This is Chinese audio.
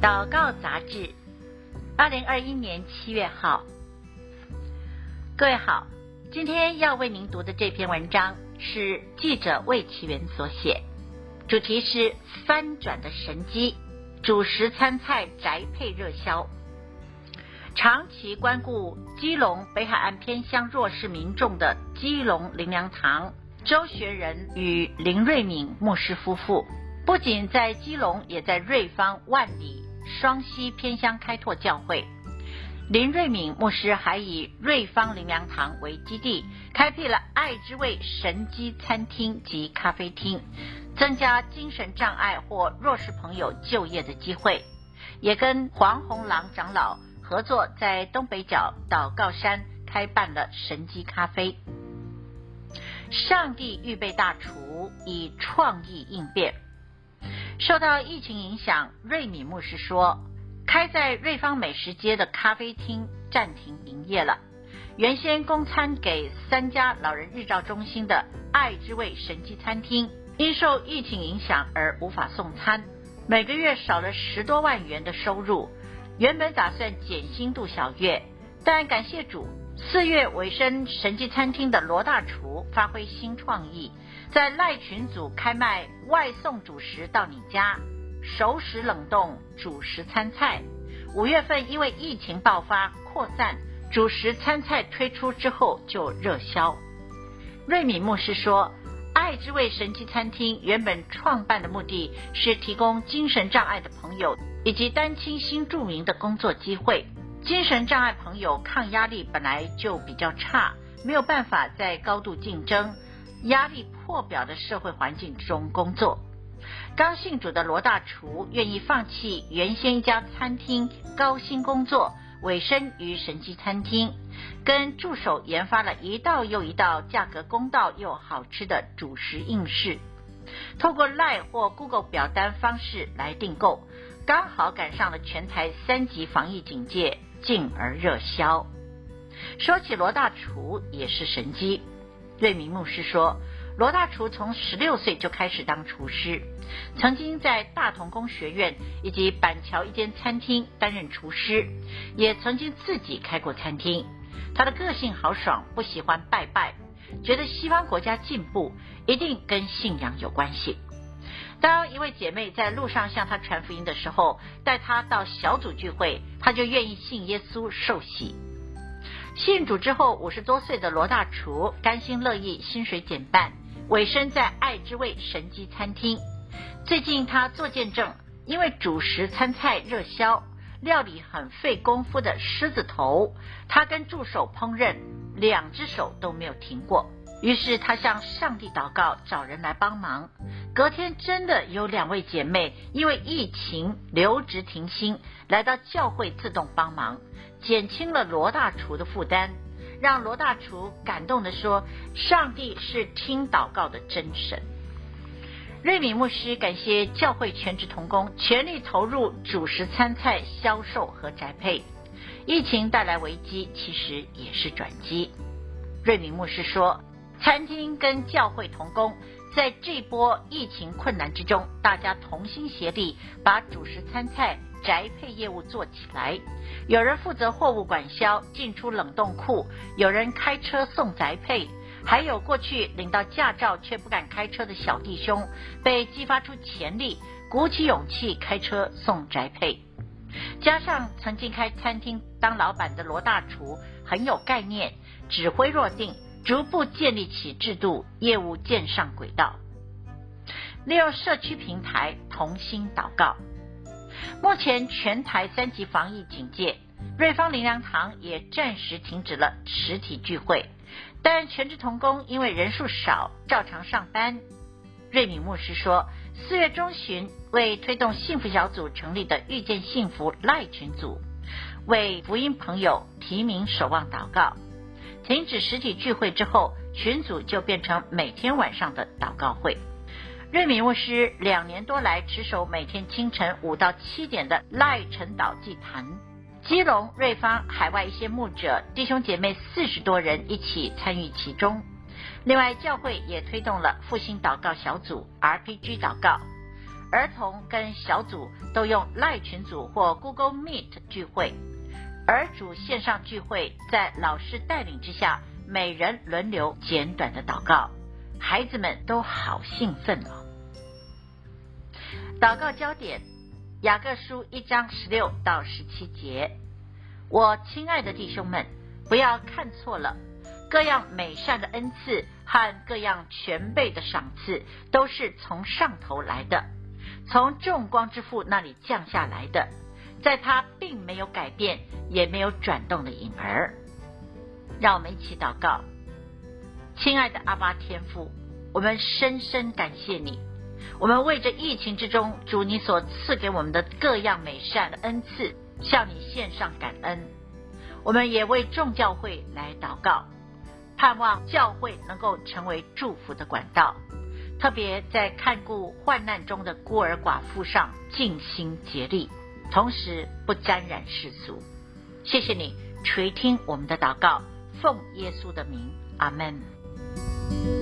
祷告杂志，二零二一年七月号。各位好，今天要为您读的这篇文章是记者魏其元所写，主题是翻转的神机，主食餐菜宅配热销。长期关顾基隆北海岸偏乡弱势民众的基隆灵粮堂周学仁与林瑞敏牧师夫妇，不仅在基隆，也在瑞芳、万里、双溪偏乡开拓教会。林瑞敏牧师还以瑞芳灵粮堂为基地，开辟了爱之味神机餐厅及咖啡厅，增加精神障碍或弱势朋友就业的机会，也跟黄洪郎长老。合作在东北角祷告山开办了神机咖啡。上帝预备大厨以创意应变。受到疫情影响，瑞米牧师说，开在瑞芳美食街的咖啡厅暂停营业了。原先供餐给三家老人日照中心的爱之味神迹餐厅，因受疫情影响而无法送餐，每个月少了十多万元的收入。原本打算减薪度小月，但感谢主，四月尾声神迹餐厅的罗大厨发挥新创意，在赖群组开卖外送主食到你家，熟食冷冻主食餐菜。五月份因为疫情爆发扩散，主食餐菜推出之后就热销。瑞米牧师说，爱之味神奇餐厅原本创办的目的是提供精神障碍的朋友。以及单亲新住民的工作机会，精神障碍朋友抗压力本来就比较差，没有办法在高度竞争、压力破表的社会环境中工作。刚信主的罗大厨愿意放弃原先一家餐厅高薪工作，委身于神迹餐厅，跟助手研发了一道又一道价格公道又好吃的主食应试，透过 LINE 或 Google 表单方式来订购。刚好赶上了全台三级防疫警戒，进而热销。说起罗大厨也是神机。瑞明牧师说，罗大厨从十六岁就开始当厨师，曾经在大同工学院以及板桥一间餐厅担任厨师，也曾经自己开过餐厅。他的个性豪爽，不喜欢拜拜，觉得西方国家进步一定跟信仰有关系。当一位姐妹在路上向他传福音的时候，带他到小组聚会，他就愿意信耶稣受洗。信主之后，五十多岁的罗大厨甘心乐意，薪水减半，委身在爱之味神迹餐厅。最近他做见证，因为主食餐菜热销，料理很费功夫的狮子头，他跟助手烹饪，两只手都没有停过。于是他向上帝祷告，找人来帮忙。隔天真的有两位姐妹因为疫情留职停薪，来到教会自动帮忙，减轻了罗大厨的负担，让罗大厨感动地说：“上帝是听祷告的真神。”瑞敏牧师感谢教会全职同工全力投入主食餐菜销售和宅配。疫情带来危机，其实也是转机。瑞敏牧师说。餐厅跟教会同工，在这波疫情困难之中，大家同心协力，把主食餐菜宅配业务做起来。有人负责货物管销、进出冷冻库，有人开车送宅配，还有过去领到驾照却不敢开车的小弟兄，被激发出潜力，鼓起勇气开车送宅配。加上曾经开餐厅当老板的罗大厨，很有概念，指挥若定。逐步建立起制度，业务建上轨道。利用社区平台同心祷告。目前全台三级防疫警戒，瑞芳灵粮堂也暂时停止了实体聚会，但全职同工因为人数少，照常上班。瑞敏牧师说，四月中旬为推动幸福小组成立的遇见幸福赖群组，为福音朋友提名守望祷告。停止实体聚会之后，群组就变成每天晚上的祷告会。瑞米牧师两年多来持守每天清晨五到七点的赖晨祷祭坛，基隆、瑞芳、海外一些牧者弟兄姐妹四十多人一起参与其中。另外，教会也推动了复兴祷告小组 RPG 祷告儿童跟小组都用赖群组或 Google Meet 聚会，儿主线上聚会，在老师带领之下，每人轮流简短的祷告，孩子们都好兴奋哦。祷告焦点：雅各书一章十六到十七节。我亲爱的弟兄们，不要看错了，各样美善的恩赐和各样全备的赏赐，都是从上头来的。从众光之父那里降下来的，在他并没有改变，也没有转动的影儿。让我们一起祷告，亲爱的阿巴天父，我们深深感谢你。我们为这疫情之中，主你所赐给我们的各样美善的恩赐，向你献上感恩。我们也为众教会来祷告，盼望教会能够成为祝福的管道。特别在看顾患难中的孤儿寡妇上尽心竭力，同时不沾染世俗。谢谢你垂听我们的祷告，奉耶稣的名，阿门。